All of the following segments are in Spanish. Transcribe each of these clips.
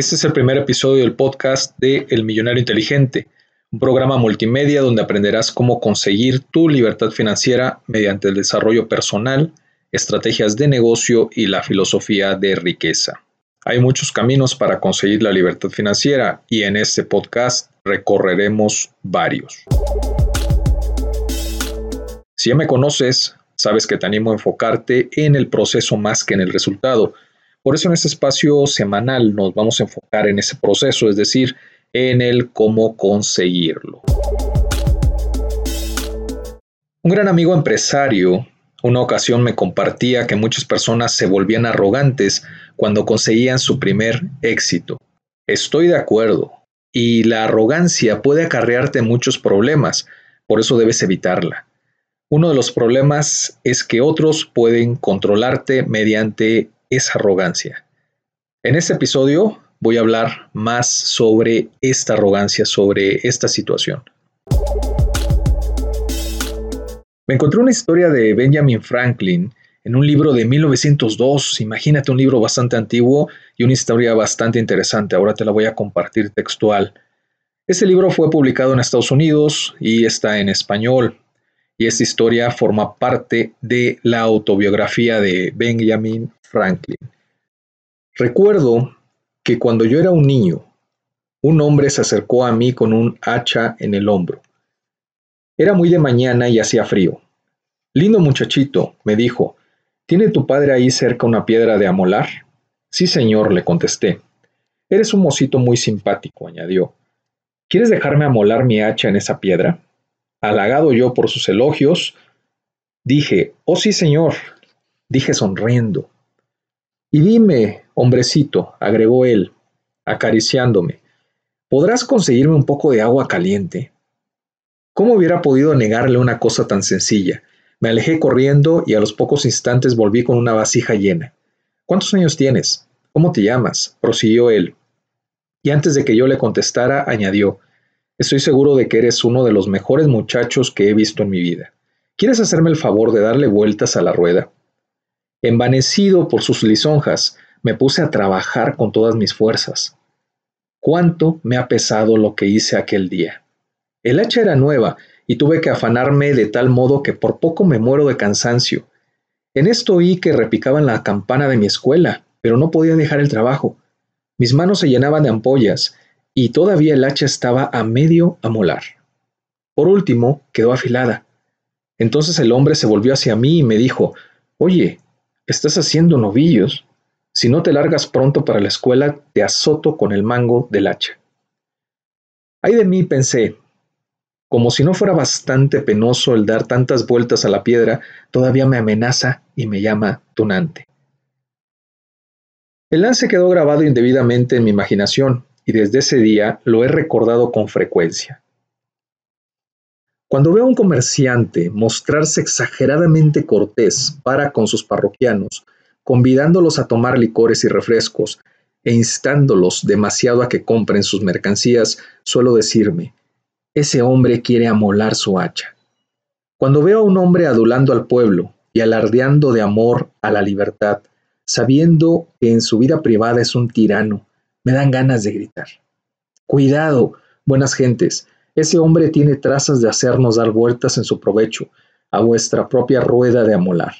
Este es el primer episodio del podcast de El Millonario Inteligente, un programa multimedia donde aprenderás cómo conseguir tu libertad financiera mediante el desarrollo personal, estrategias de negocio y la filosofía de riqueza. Hay muchos caminos para conseguir la libertad financiera y en este podcast recorreremos varios. Si ya me conoces, sabes que te animo a enfocarte en el proceso más que en el resultado por eso en este espacio semanal nos vamos a enfocar en ese proceso, es decir, en el cómo conseguirlo. Un gran amigo empresario una ocasión me compartía que muchas personas se volvían arrogantes cuando conseguían su primer éxito. Estoy de acuerdo, y la arrogancia puede acarrearte muchos problemas, por eso debes evitarla. Uno de los problemas es que otros pueden controlarte mediante esa arrogancia. En este episodio voy a hablar más sobre esta arrogancia, sobre esta situación. Me encontré una historia de Benjamin Franklin en un libro de 1902. Imagínate un libro bastante antiguo y una historia bastante interesante. Ahora te la voy a compartir textual. Este libro fue publicado en Estados Unidos y está en español. Y esta historia forma parte de la autobiografía de Benjamin Franklin. Recuerdo que cuando yo era un niño, un hombre se acercó a mí con un hacha en el hombro. Era muy de mañana y hacía frío. Lindo muchachito, me dijo, ¿tiene tu padre ahí cerca una piedra de amolar? Sí, señor, le contesté. Eres un mocito muy simpático, añadió. ¿Quieres dejarme amolar mi hacha en esa piedra? Halagado yo por sus elogios, dije, oh sí, señor, dije sonriendo. Y dime, hombrecito, agregó él, acariciándome, ¿podrás conseguirme un poco de agua caliente? ¿Cómo hubiera podido negarle una cosa tan sencilla? Me alejé corriendo y a los pocos instantes volví con una vasija llena. ¿Cuántos años tienes? ¿Cómo te llamas? prosiguió él. Y antes de que yo le contestara, añadió, Estoy seguro de que eres uno de los mejores muchachos que he visto en mi vida. ¿Quieres hacerme el favor de darle vueltas a la rueda? Envanecido por sus lisonjas, me puse a trabajar con todas mis fuerzas. ¿Cuánto me ha pesado lo que hice aquel día? El hacha era nueva y tuve que afanarme de tal modo que por poco me muero de cansancio. En esto oí que repicaban la campana de mi escuela, pero no podía dejar el trabajo. Mis manos se llenaban de ampollas y todavía el hacha estaba a medio amolar. Por último, quedó afilada. Entonces el hombre se volvió hacia mí y me dijo, Oye, Estás haciendo novillos. Si no te largas pronto para la escuela, te azoto con el mango del hacha. Ay de mí, pensé. Como si no fuera bastante penoso el dar tantas vueltas a la piedra, todavía me amenaza y me llama tunante. El lance quedó grabado indebidamente en mi imaginación y desde ese día lo he recordado con frecuencia. Cuando veo a un comerciante mostrarse exageradamente cortés para con sus parroquianos, convidándolos a tomar licores y refrescos e instándolos demasiado a que compren sus mercancías, suelo decirme, ese hombre quiere amolar su hacha. Cuando veo a un hombre adulando al pueblo y alardeando de amor a la libertad, sabiendo que en su vida privada es un tirano, me dan ganas de gritar. Cuidado, buenas gentes, ese hombre tiene trazas de hacernos dar vueltas en su provecho, a vuestra propia rueda de amolar.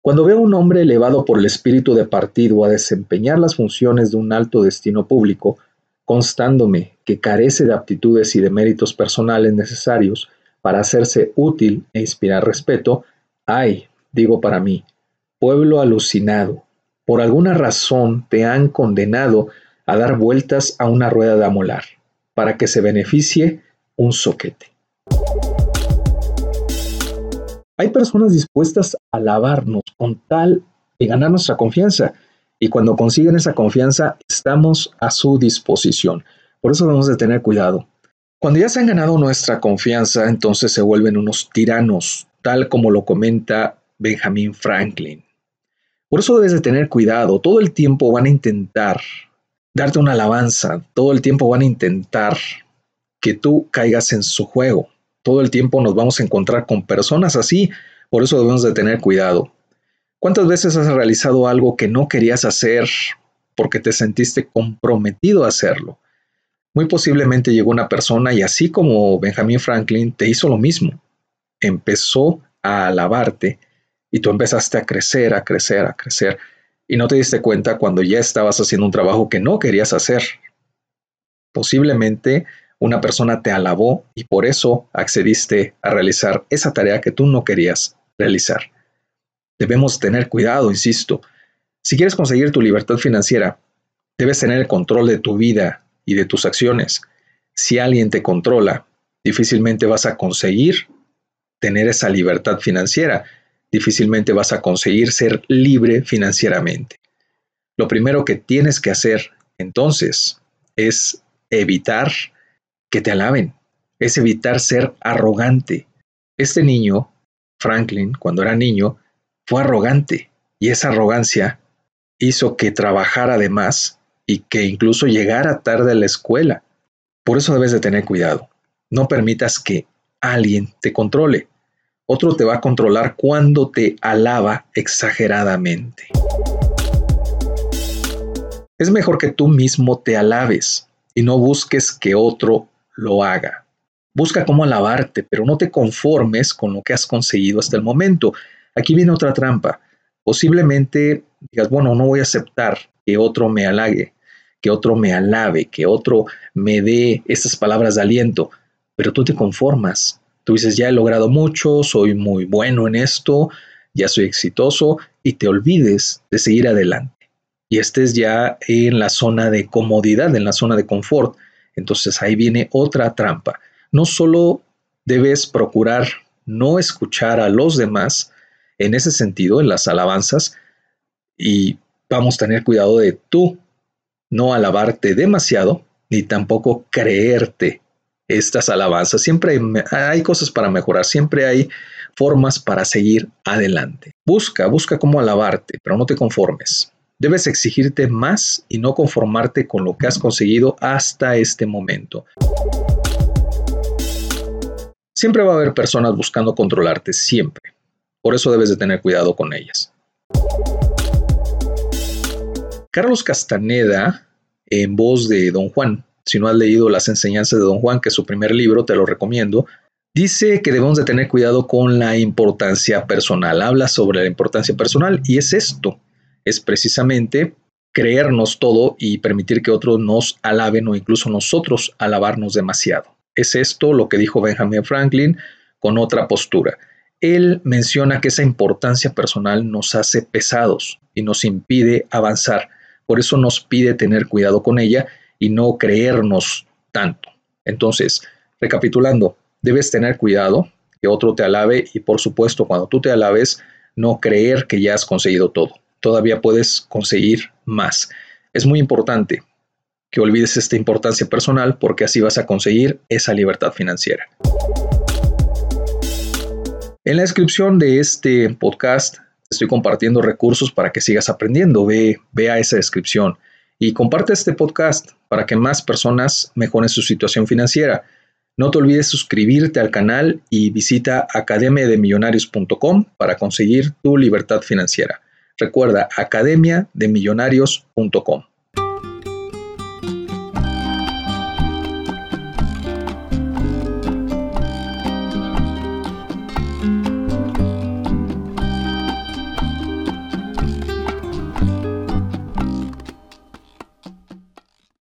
Cuando veo a un hombre elevado por el espíritu de partido a desempeñar las funciones de un alto destino público, constándome que carece de aptitudes y de méritos personales necesarios para hacerse útil e inspirar respeto, ay, digo para mí, pueblo alucinado, por alguna razón te han condenado a dar vueltas a una rueda de amolar para que se beneficie un soquete. Hay personas dispuestas a alabarnos con tal de ganar nuestra confianza y cuando consiguen esa confianza estamos a su disposición. Por eso debemos de tener cuidado. Cuando ya se han ganado nuestra confianza, entonces se vuelven unos tiranos, tal como lo comenta Benjamin Franklin. Por eso debes de tener cuidado. Todo el tiempo van a intentar darte una alabanza, todo el tiempo van a intentar que tú caigas en su juego. Todo el tiempo nos vamos a encontrar con personas así, por eso debemos de tener cuidado. ¿Cuántas veces has realizado algo que no querías hacer porque te sentiste comprometido a hacerlo. Muy posiblemente llegó una persona y así como Benjamin Franklin te hizo lo mismo. Empezó a alabarte y tú empezaste a crecer, a crecer, a crecer y no te diste cuenta cuando ya estabas haciendo un trabajo que no querías hacer. Posiblemente una persona te alabó y por eso accediste a realizar esa tarea que tú no querías realizar. Debemos tener cuidado, insisto. Si quieres conseguir tu libertad financiera, debes tener el control de tu vida y de tus acciones. Si alguien te controla, difícilmente vas a conseguir tener esa libertad financiera, difícilmente vas a conseguir ser libre financieramente. Lo primero que tienes que hacer entonces es evitar que te alaben, es evitar ser arrogante. Este niño, Franklin, cuando era niño, fue arrogante y esa arrogancia hizo que trabajara de más y que incluso llegara tarde a la escuela. Por eso debes de tener cuidado. No permitas que alguien te controle. Otro te va a controlar cuando te alaba exageradamente. Es mejor que tú mismo te alabes y no busques que otro lo haga. Busca cómo alabarte, pero no te conformes con lo que has conseguido hasta el momento. Aquí viene otra trampa. Posiblemente digas, bueno, no voy a aceptar que otro me halague que otro me alabe, que otro me dé estas palabras de aliento, pero tú te conformas. Tú dices, ya he logrado mucho, soy muy bueno en esto, ya soy exitoso, y te olvides de seguir adelante. Y estés ya en la zona de comodidad, en la zona de confort. Entonces ahí viene otra trampa. No solo debes procurar no escuchar a los demás en ese sentido, en las alabanzas, y vamos a tener cuidado de tú no alabarte demasiado, ni tampoco creerte estas alabanzas. Siempre hay, cosas para mejorar, siempre hay formas para seguir adelante. Busca, busca cómo alabarte, pero no te conformes. Debes exigirte más y no conformarte con lo que has conseguido hasta este momento. Siempre va a haber personas buscando controlarte, siempre. Por eso debes de tener cuidado con ellas. Carlos Castaneda, en voz de Don Juan, si no has leído las enseñanzas de Don Juan, que es su primer libro, te lo recomiendo, dice que debemos de tener cuidado con la importancia personal. Habla sobre la importancia personal y es esto, es precisamente creernos todo y permitir que otros nos alaben o incluso nosotros alabarnos demasiado. Es esto lo que dijo Benjamin Franklin con otra postura. Él menciona que esa importancia personal nos hace pesados y nos impide avanzar por eso nos pide tener cuidado con ella y no creernos tanto. Entonces, recapitulando, debes tener cuidado que otro te alabe y por supuesto cuando tú te alabes, no creer que ya has conseguido todo. Todavía puedes conseguir más. Es muy importante que olvides esta importancia personal porque así vas a conseguir esa libertad financiera. En la descripción de este podcast estoy compartiendo recursos para que sigas aprendiendo. Ve, ve a esa descripción y comparte este podcast para que más personas mejoren su situación financiera. No te olvides suscribirte al canal y visita academiademillonarios.com para conseguir tu libertad financiera. Recuerda academiademillonarios.com.